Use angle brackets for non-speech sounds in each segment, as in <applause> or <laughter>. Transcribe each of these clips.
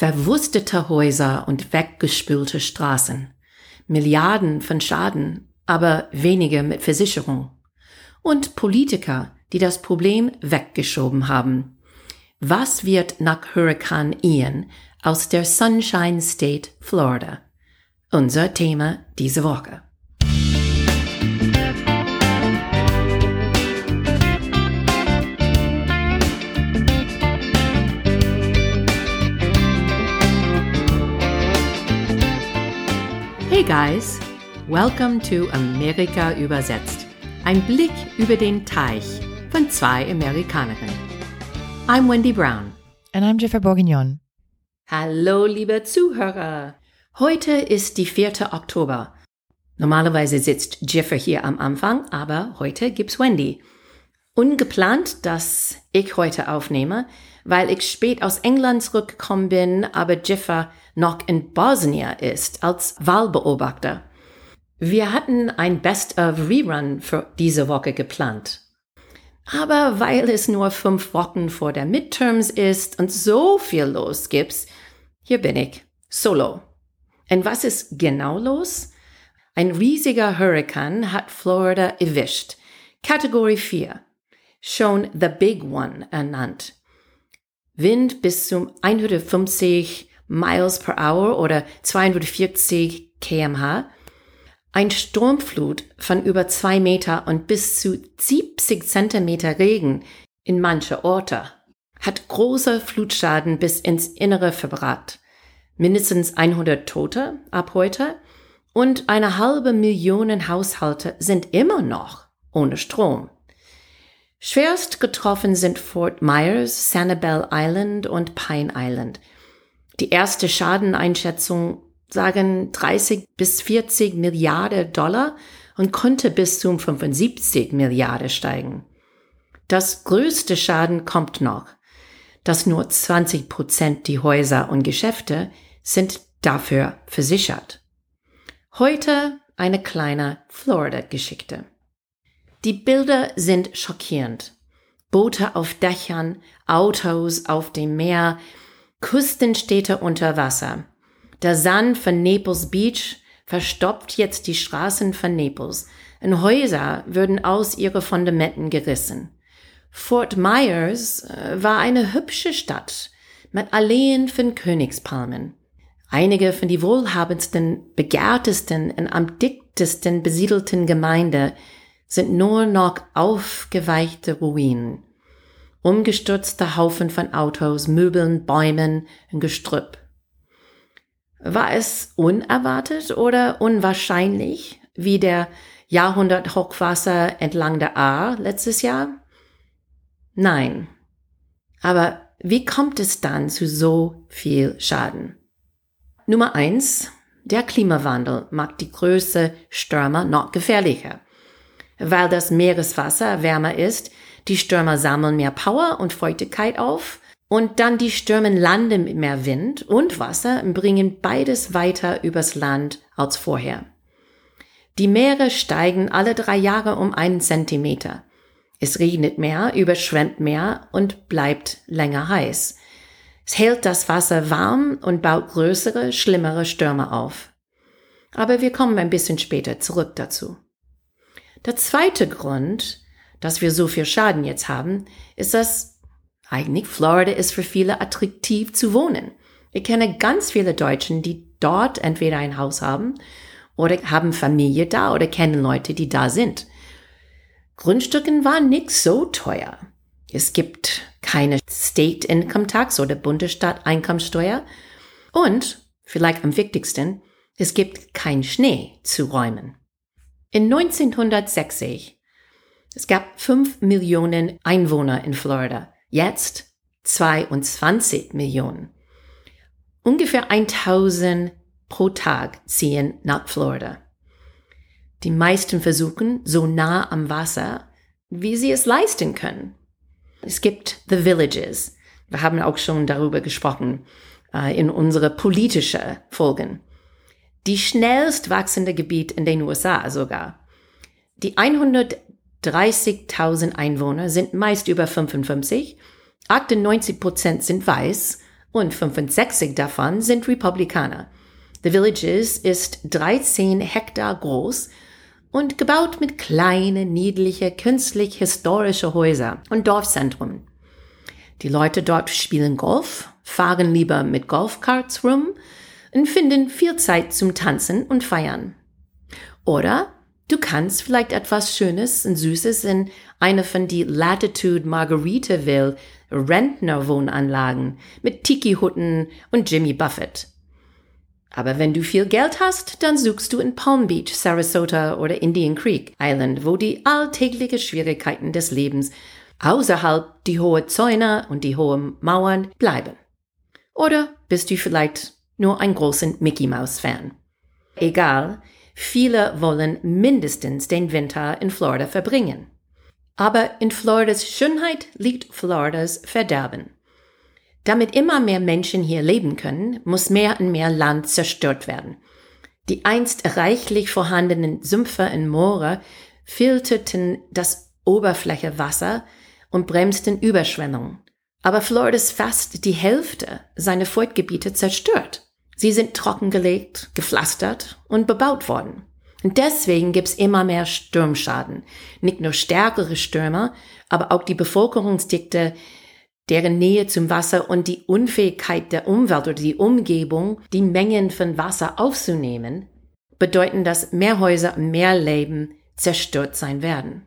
Verwustete Häuser und weggespülte Straßen. Milliarden von Schaden, aber wenige mit Versicherung. Und Politiker, die das Problem weggeschoben haben. Was wird nach Hurrikan Ian aus der Sunshine State, Florida? Unser Thema diese Woche. Hey guys, welcome to Amerika übersetzt. Ein Blick über den Teich von zwei Amerikanerinnen. I'm Wendy Brown. And I'm Jennifer Bourguignon. Hallo, liebe Zuhörer. Heute ist die 4. Oktober. Normalerweise sitzt Jeffer hier am Anfang, aber heute gibt's Wendy. Ungeplant, dass ich heute aufnehme, weil ich spät aus England zurückgekommen bin, aber Jeffer noch in Bosnien ist als Wahlbeobachter. Wir hatten ein Best-of-Rerun für diese Woche geplant. Aber weil es nur fünf Wochen vor der Midterms ist und so viel los gibt, hier bin ich, solo. Und was ist genau los? Ein riesiger Hurrikan hat Florida erwischt. Kategorie 4. Schon The Big One ernannt. Wind bis zum 150 Miles per Hour oder 240 kmh, ein Sturmflut von über zwei Meter und bis zu 70 Zentimeter Regen in manche Orte hat große Flutschaden bis ins Innere verbrat. Mindestens 100 Tote ab heute und eine halbe Million Haushalte sind immer noch ohne Strom. Schwerst getroffen sind Fort Myers, Sanibel Island und Pine Island – die erste Schadeneinschätzung sagen 30 bis 40 Milliarden Dollar und konnte bis zum 75 Milliarden steigen. Das größte Schaden kommt noch, dass nur 20 Prozent die Häuser und Geschäfte sind dafür versichert. Heute eine kleine Florida-Geschichte. Die Bilder sind schockierend. Boote auf Dächern, Autos auf dem Meer, Küstenstädte unter Wasser. Der Sand von Naples Beach verstopft jetzt die Straßen von Naples und Häuser würden aus ihre Fundamenten gerissen. Fort Myers äh, war eine hübsche Stadt mit Alleen von Königspalmen. Einige von die wohlhabendsten, begehrtesten und am dichtesten besiedelten Gemeinde sind nur noch aufgeweichte Ruinen umgestürzte Haufen von Autos, Möbeln, Bäumen Gestrüpp. War es unerwartet oder unwahrscheinlich, wie der Jahrhundert-Hochwasser entlang der Ahr letztes Jahr? Nein. Aber wie kommt es dann zu so viel Schaden? Nummer eins: Der Klimawandel macht die Größe Stürmer noch gefährlicher. Weil das Meereswasser wärmer ist, die Stürmer sammeln mehr Power und Feuchtigkeit auf und dann die Stürme landen mit mehr Wind und Wasser und bringen beides weiter übers Land als vorher. Die Meere steigen alle drei Jahre um einen Zentimeter. Es regnet mehr, überschwemmt mehr und bleibt länger heiß. Es hält das Wasser warm und baut größere, schlimmere Stürme auf. Aber wir kommen ein bisschen später zurück dazu. Der zweite Grund dass wir so viel Schaden jetzt haben, ist, dass eigentlich Florida ist für viele attraktiv zu wohnen. Ich kenne ganz viele Deutschen, die dort entweder ein Haus haben oder haben Familie da oder kennen Leute, die da sind. Grundstücken waren nicht so teuer. Es gibt keine State Income Tax oder Bundesstaat Einkommenssteuer und, vielleicht am wichtigsten, es gibt kein Schnee zu räumen. In 1960 es gab fünf Millionen Einwohner in Florida. Jetzt 22 Millionen. Ungefähr 1000 pro Tag ziehen nach Florida. Die meisten versuchen so nah am Wasser, wie sie es leisten können. Es gibt The Villages. Wir haben auch schon darüber gesprochen äh, in unsere politische Folgen. Die schnellst wachsende Gebiet in den USA sogar. Die 100 30.000 Einwohner sind meist über 55, 98 Prozent sind weiß und 65 davon sind Republikaner. The Villages ist 13 Hektar groß und gebaut mit kleinen, niedliche, künstlich historische Häuser und Dorfzentren. Die Leute dort spielen Golf, fahren lieber mit Golfkarts rum und finden viel Zeit zum Tanzen und Feiern. Oder du kannst vielleicht etwas Schönes und Süßes in einer von die Latitude Margaritaville Rentnerwohnanlagen mit Tiki-Hutten und Jimmy Buffett. Aber wenn du viel Geld hast, dann suchst du in Palm Beach, Sarasota oder Indian Creek Island, wo die alltäglichen Schwierigkeiten des Lebens außerhalb die hohen Zäune und die hohen Mauern bleiben. Oder bist du vielleicht nur ein großen Mickey Mouse Fan? Egal, viele wollen mindestens den Winter in Florida verbringen. Aber in Floridas Schönheit liegt Floridas Verderben. Damit immer mehr Menschen hier leben können, muss mehr und mehr Land zerstört werden. Die einst reichlich vorhandenen Sümpfe und Moore filterten das Oberflächewasser und bremsten Überschwemmungen. Aber Florida ist fast die Hälfte seiner Feuchtgebiete zerstört. Sie sind trockengelegt, gepflastert und bebaut worden. Und deswegen gibt's immer mehr Sturmschaden. Nicht nur stärkere Stürme, aber auch die Bevölkerungsdichte deren Nähe zum Wasser und die Unfähigkeit der Umwelt oder die Umgebung, die Mengen von Wasser aufzunehmen, bedeuten, dass mehr Häuser mehr Leben zerstört sein werden.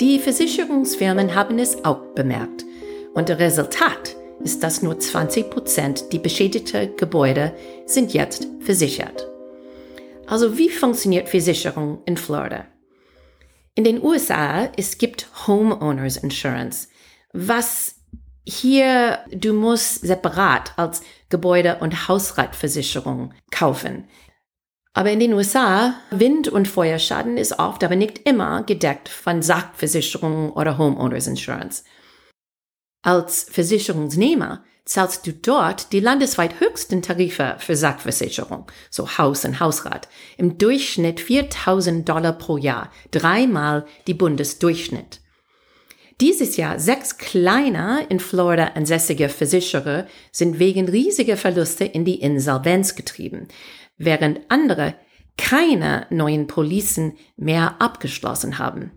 Die Versicherungsfirmen haben es auch bemerkt. Und das Resultat ist, dass nur 20 Prozent die beschädigten Gebäude sind jetzt versichert. Also wie funktioniert Versicherung in Florida? In den USA, es gibt Homeowners Insurance was hier, du musst separat als Gebäude- und Hausratversicherung kaufen. Aber in den USA, Wind- und Feuerschaden ist oft, aber nicht immer gedeckt von Sachversicherung oder Homeowners Insurance. Als Versicherungsnehmer zahlst du dort die landesweit höchsten Tarife für Sachversicherung, so Haus und Hausrat, im Durchschnitt 4000 Dollar pro Jahr, dreimal die Bundesdurchschnitt. Dieses Jahr sechs kleiner in Florida ansässige Versicherer sind wegen riesiger Verluste in die Insolvenz getrieben, während andere keine neuen Policen mehr abgeschlossen haben.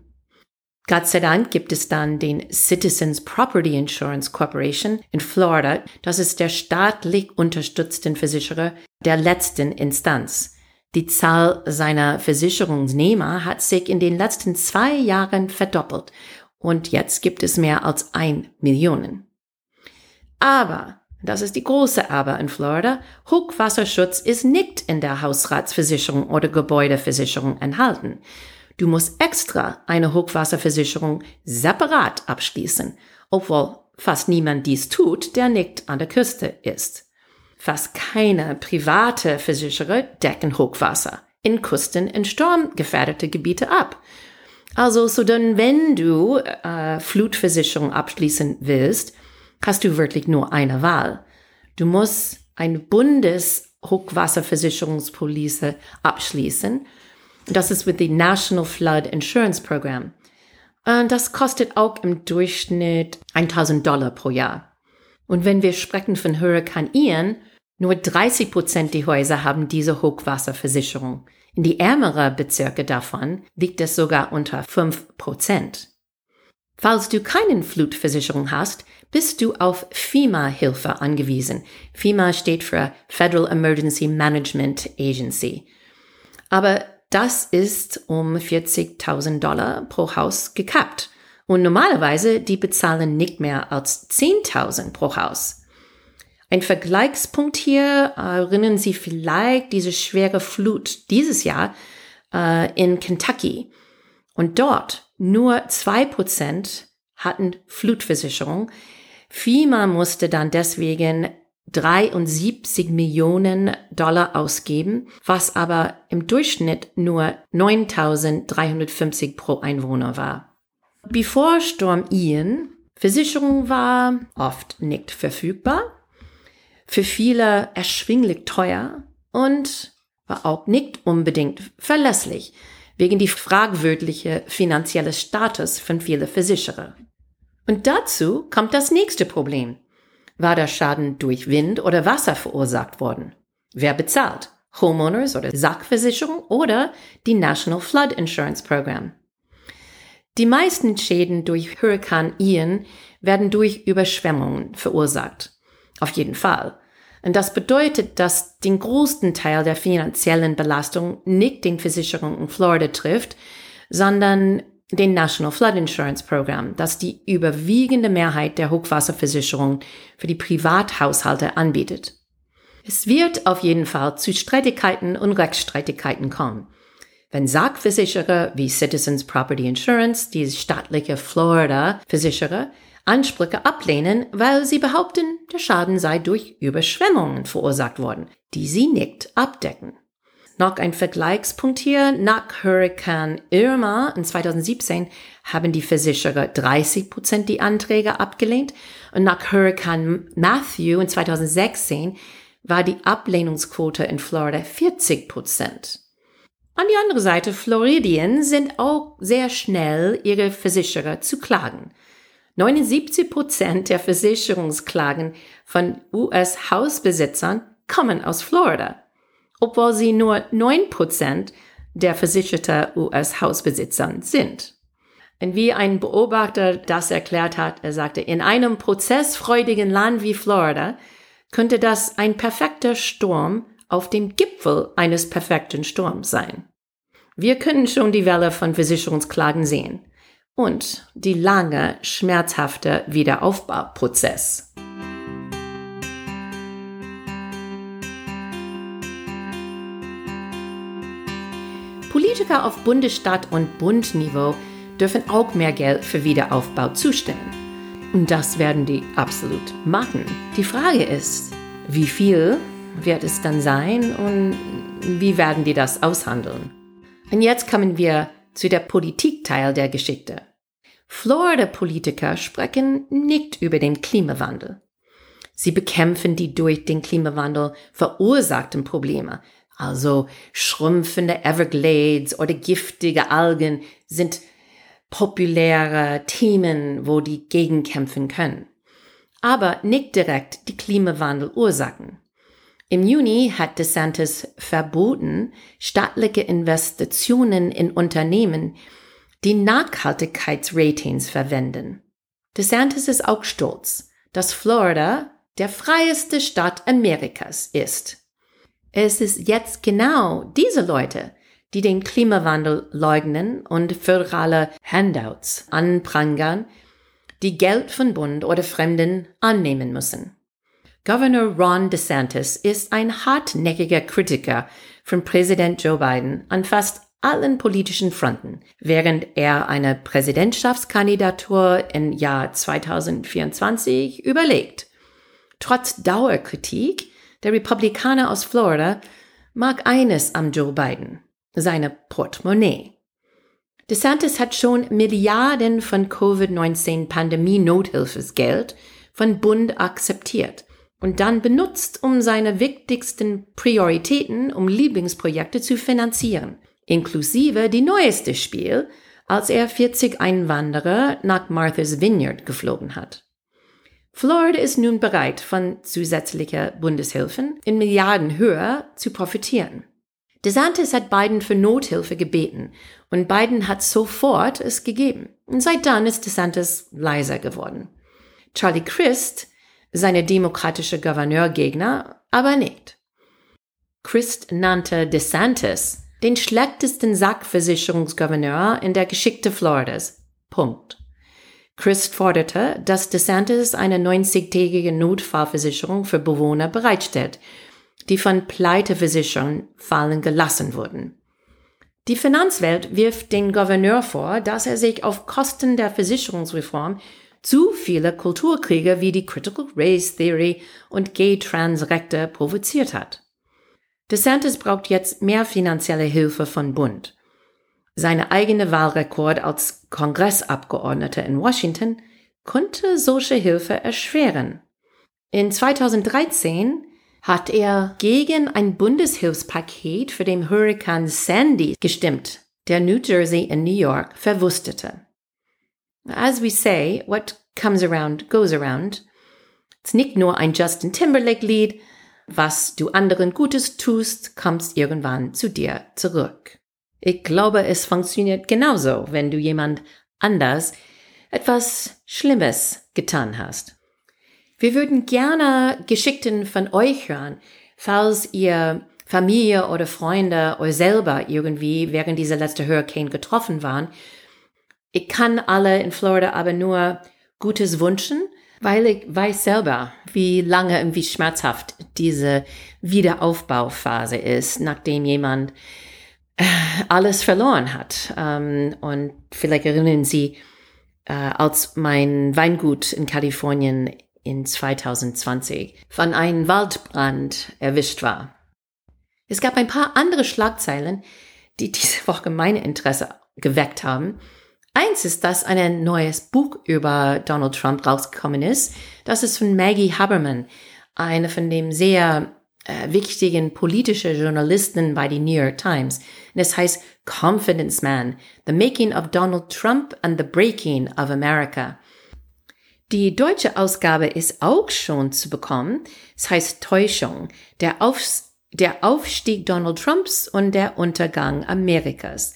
Gott sei Dank gibt es dann den Citizens Property Insurance Corporation in Florida. Das ist der staatlich unterstützten Versicherer der letzten Instanz. Die Zahl seiner Versicherungsnehmer hat sich in den letzten zwei Jahren verdoppelt und jetzt gibt es mehr als ein Millionen. Aber, das ist die große Aber in Florida, Hochwasserschutz ist nicht in der Hausratsversicherung oder Gebäudeversicherung enthalten. Du musst extra eine Hochwasserversicherung separat abschließen, obwohl fast niemand dies tut, der nicht an der Küste ist. Fast keine private Versicherer decken Hochwasser in Küsten- und sturmgefährdete Gebiete ab. Also, so dann, wenn du äh, Flutversicherung abschließen willst, hast du wirklich nur eine Wahl. Du musst eine Bundeshochwasserversicherungspolice abschließen. Das ist mit dem National Flood Insurance Program. Das kostet auch im Durchschnitt 1000 Dollar pro Jahr. Und wenn wir sprechen von Hurrikan Ian, nur 30 Prozent der Häuser haben diese Hochwasserversicherung. In die ärmeren Bezirke davon liegt es sogar unter 5 Prozent. Falls du keine Flutversicherung hast, bist du auf FEMA-Hilfe angewiesen. FEMA steht für Federal Emergency Management Agency. Aber das ist um 40.000 Dollar pro Haus gekappt. Und normalerweise, die bezahlen nicht mehr als 10.000 pro Haus. Ein Vergleichspunkt hier, erinnern Sie vielleicht diese schwere Flut dieses Jahr äh, in Kentucky. Und dort nur zwei Prozent hatten Flutversicherung. FEMA musste dann deswegen 73 Millionen Dollar ausgeben, was aber im Durchschnitt nur 9.350 pro Einwohner war. Bevor Sturm Ian, Versicherung war oft nicht verfügbar für viele erschwinglich teuer und war auch nicht unbedingt verlässlich wegen die fragwürdige finanzielle Status von vielen Versicherer. Und dazu kommt das nächste Problem. War der Schaden durch Wind oder Wasser verursacht worden? Wer bezahlt? Homeowners oder Sachversicherung oder die National Flood Insurance Program? Die meisten Schäden durch Hurrikan Ian werden durch Überschwemmungen verursacht. Auf jeden Fall. Und das bedeutet, dass den größten Teil der finanziellen Belastung nicht den Versicherungen in Florida trifft, sondern den National Flood Insurance Program, das die überwiegende Mehrheit der Hochwasserversicherungen für die Privathaushalte anbietet. Es wird auf jeden Fall zu Streitigkeiten und Rechtsstreitigkeiten kommen. Wenn Sachversicherer wie Citizens Property Insurance, die staatliche Florida-Versicherer, Ansprüche ablehnen, weil sie behaupten, der Schaden sei durch Überschwemmungen verursacht worden, die sie nicht abdecken. Noch ein Vergleichspunkt hier. Nach Hurricane Irma in 2017 haben die Versicherer 30 Prozent die Anträge abgelehnt und nach Hurricane Matthew in 2016 war die Ablehnungsquote in Florida 40 Prozent. An die andere Seite, Floridien sind auch sehr schnell, ihre Versicherer zu klagen. 79 Prozent der Versicherungsklagen von US-Hausbesitzern kommen aus Florida, obwohl sie nur 9 Prozent der versicherter US-Hausbesitzern sind. Und wie ein Beobachter das erklärt hat, er sagte, in einem prozessfreudigen Land wie Florida könnte das ein perfekter Sturm auf dem Gipfel eines perfekten Sturms sein. Wir können schon die Welle von Versicherungsklagen sehen und die lange, schmerzhafte Wiederaufbauprozess. Politiker auf Bundesstaat- und Bundniveau dürfen auch mehr Geld für Wiederaufbau zustimmen. Und das werden die absolut machen. Die Frage ist, wie viel wird es dann sein und wie werden die das aushandeln? Und jetzt kommen wir zu der Politikteil der Geschichte. Florida-Politiker sprechen nicht über den Klimawandel. Sie bekämpfen die durch den Klimawandel verursachten Probleme. Also schrumpfende Everglades oder giftige Algen sind populäre Themen, wo die gegenkämpfen können. Aber nicht direkt die Klimawandelursachen. Im Juni hat DeSantis verboten, staatliche Investitionen in Unternehmen, die Nachhaltigkeitsratings verwenden. DeSantis ist auch stolz, dass Florida der freieste Staat Amerikas ist. Es ist jetzt genau diese Leute, die den Klimawandel leugnen und föderale Handouts anprangern, die Geld von Bund oder Fremden annehmen müssen. Governor Ron DeSantis ist ein hartnäckiger Kritiker von Präsident Joe Biden an fast allen politischen Fronten, während er eine Präsidentschaftskandidatur im Jahr 2024 überlegt. Trotz Dauerkritik der Republikaner aus Florida mag eines am Joe Biden, seine Portemonnaie. DeSantis hat schon Milliarden von Covid-19-Pandemie-Nothilfesgeld von Bund akzeptiert und dann benutzt, um seine wichtigsten Prioritäten, um Lieblingsprojekte zu finanzieren, inklusive die neueste Spiel, als er 40 Einwanderer nach Martha's Vineyard geflogen hat. Florida ist nun bereit, von zusätzlicher Bundeshilfen in Milliarden höher zu profitieren. DeSantis hat Biden für Nothilfe gebeten und Biden hat sofort es gegeben. Und seit dann ist DeSantis leiser geworden. Charlie Christ seine demokratische Gouverneurgegner aber nicht. Christ nannte DeSantis den schlechtesten Sackversicherungsgouverneur in der Geschichte Floridas. Punkt. Christ forderte, dass DeSantis eine 90-tägige Notfallversicherung für Bewohner bereitstellt, die von Pleiteversicherungen fallen gelassen wurden. Die Finanzwelt wirft den Gouverneur vor, dass er sich auf Kosten der Versicherungsreform zu viele Kulturkriege wie die Critical Race Theory und Gay-Trans-Rechte provoziert hat. DeSantis braucht jetzt mehr finanzielle Hilfe von Bund. Seine eigene Wahlrekord als Kongressabgeordneter in Washington konnte solche Hilfe erschweren. In 2013 hat er gegen ein Bundeshilfspaket für den Hurrikan Sandy gestimmt, der New Jersey und New York verwustete. As we say, what comes around goes around. Es ist nicht nur ein Justin Timberlake-Lied. Was du anderen Gutes tust, kommst irgendwann zu dir zurück. Ich glaube, es funktioniert genauso, wenn du jemand anders etwas Schlimmes getan hast. Wir würden gerne Geschichten von euch hören, falls ihr Familie oder Freunde oder selber irgendwie während dieser letzte Hurricane getroffen waren. Ich kann alle in Florida aber nur Gutes wünschen, weil ich weiß selber, wie lange und wie schmerzhaft diese Wiederaufbauphase ist, nachdem jemand <laughs> alles verloren hat. Ähm, und vielleicht erinnern Sie, äh, als mein Weingut in Kalifornien in 2020 von einem Waldbrand erwischt war. Es gab ein paar andere Schlagzeilen, die diese Woche mein Interesse geweckt haben. Eins ist, dass ein neues Buch über Donald Trump rausgekommen ist. Das ist von Maggie Haberman, eine von dem sehr äh, wichtigen politischen Journalisten bei den New York Times. Und es heißt Confidence Man, The Making of Donald Trump and the Breaking of America. Die deutsche Ausgabe ist auch schon zu bekommen. Es heißt Täuschung, der, Aufs der Aufstieg Donald Trumps und der Untergang Amerikas.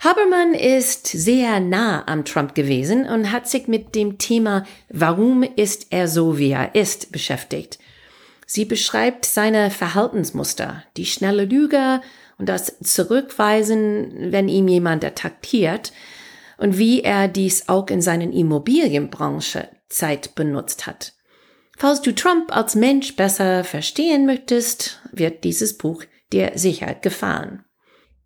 Habermann ist sehr nah am Trump gewesen und hat sich mit dem Thema Warum ist er so, wie er ist, beschäftigt. Sie beschreibt seine Verhaltensmuster, die schnelle Lüge und das Zurückweisen, wenn ihm jemand attackiert, und wie er dies auch in seinen Immobilienbranche Zeit benutzt hat. Falls du Trump als Mensch besser verstehen möchtest, wird dieses Buch dir sicher gefallen.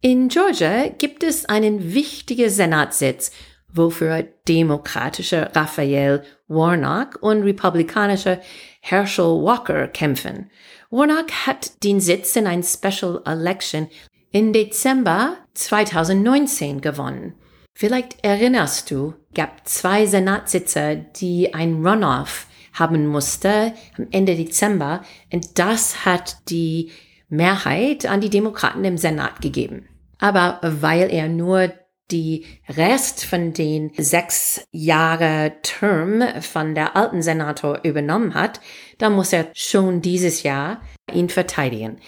In Georgia gibt es einen wichtigen Senatssitz, wofür demokratische Raphael Warnock und republikanische Herschel Walker kämpfen. Warnock hat den Sitz in ein Special Election im Dezember 2019 gewonnen. Vielleicht erinnerst du, gab zwei Senatssitze, die ein Runoff haben musste am Ende Dezember und das hat die Mehrheit an die Demokraten im Senat gegeben. Aber weil er nur die Rest von den sechs Jahre Term von der alten Senator übernommen hat, da muss er schon dieses Jahr ihn verteidigen.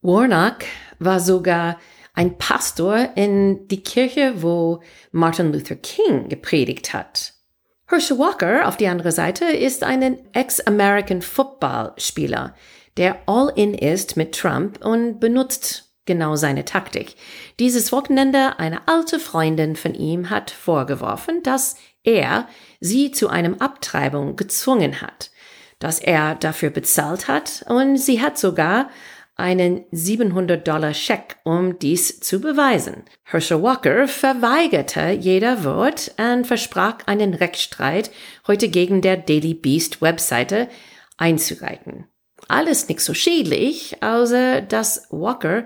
Warnock war sogar ein Pastor in die Kirche, wo Martin Luther King gepredigt hat. Herschel Walker auf die andere Seite ist ein Ex-American Football-Spieler, der all-in ist mit Trump und benutzt genau seine Taktik. Dieses Wochenende eine alte Freundin von ihm hat vorgeworfen, dass er sie zu einem Abtreibung gezwungen hat, dass er dafür bezahlt hat und sie hat sogar einen 700 Dollar Scheck, um dies zu beweisen. Herschel Walker verweigerte jeder Wort und versprach einen Rechtsstreit heute gegen der Daily Beast Webseite einzureiten. Alles nicht so schädlich, außer dass Walker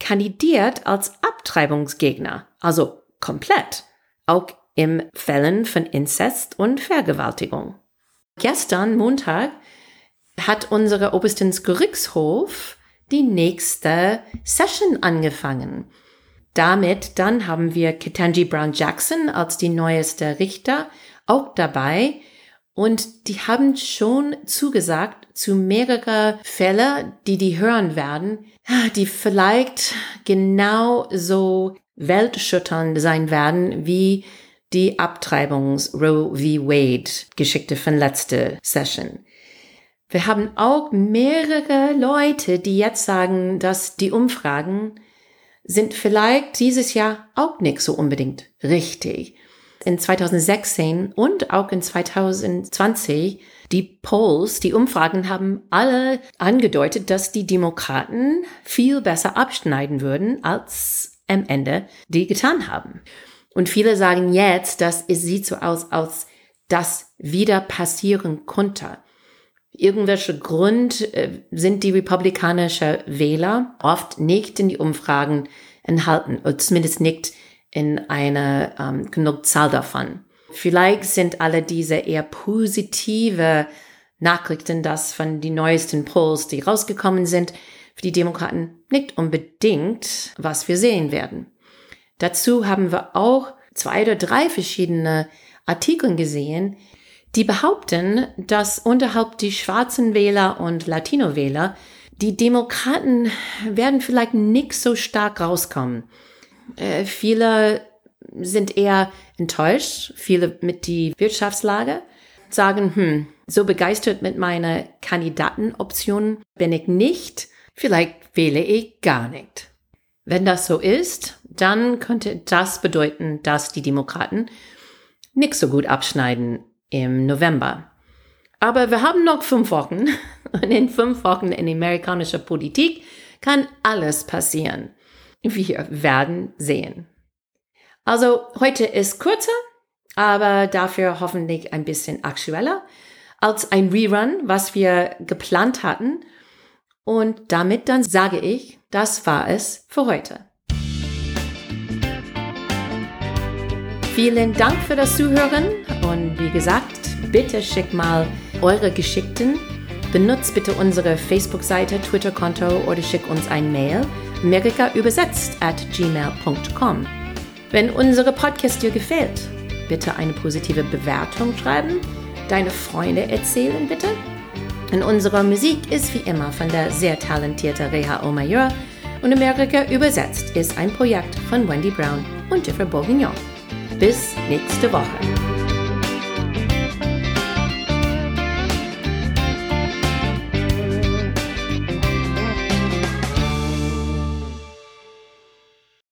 kandidiert als Abtreibungsgegner, also komplett, auch im Fällen von Inzest und Vergewaltigung. Gestern, Montag, hat unsere Oberstens Gerichtshof die nächste Session angefangen. Damit dann haben wir Ketanji Brown Jackson als die neueste Richter auch dabei und die haben schon zugesagt zu mehrere Fälle, die die hören werden, die vielleicht genau so weltschütternd sein werden wie die Abtreibungs Roe v. Wade Geschichte von letzter Session. Wir haben auch mehrere Leute, die jetzt sagen, dass die Umfragen sind vielleicht dieses Jahr auch nicht so unbedingt richtig. In 2016 und auch in 2020, die Polls, die Umfragen haben alle angedeutet, dass die Demokraten viel besser abschneiden würden, als am Ende die getan haben. Und viele sagen jetzt, dass es sieht so aus, als das wieder passieren konnte irgendwelche Grund äh, sind die republikanischen Wähler oft nicht in die Umfragen enthalten, oder zumindest nicht in einer ähm, genug Zahl davon. Vielleicht sind alle diese eher positive Nachrichten, dass von die neuesten Polls, die rausgekommen sind, für die Demokraten nicht unbedingt, was wir sehen werden. Dazu haben wir auch zwei oder drei verschiedene Artikel gesehen, Die behaupten, dass unterhalb die schwarzen Wähler und Latino-Wähler die Demokraten werden vielleicht nicht so stark rauskommen. Äh, viele sind eher enttäuscht, viele mit die Wirtschaftslage, sagen, hm, so begeistert mit meiner Kandidatenoption bin ich nicht, vielleicht wähle ich gar nicht. Wenn das so ist, dann könnte das bedeuten, dass die Demokraten nicht so gut abschneiden im November. Aber wir haben noch fünf Wochen <laughs> und in fünf Wochen in amerikanischer Politik kann alles passieren. Wir werden sehen. Also heute ist kürzer, aber dafür hoffentlich ein bisschen aktueller als ein Rerun, was wir geplant hatten. Und damit dann sage ich, das war es für heute. Vielen Dank für das Zuhören und wie gesagt, bitte schick mal eure Geschickten. Benutzt bitte unsere Facebook-Seite, Twitter-Konto oder schick uns ein Mail. Amerika übersetzt at gmail.com. Wenn unsere Podcast dir gefällt, bitte eine positive Bewertung schreiben, deine Freunde erzählen bitte. Und unsere Musik ist wie immer von der sehr talentierten Reha Omayur und Amerika übersetzt ist ein Projekt von Wendy Brown und Jeffrey Bourguignon. Bis nächste Woche.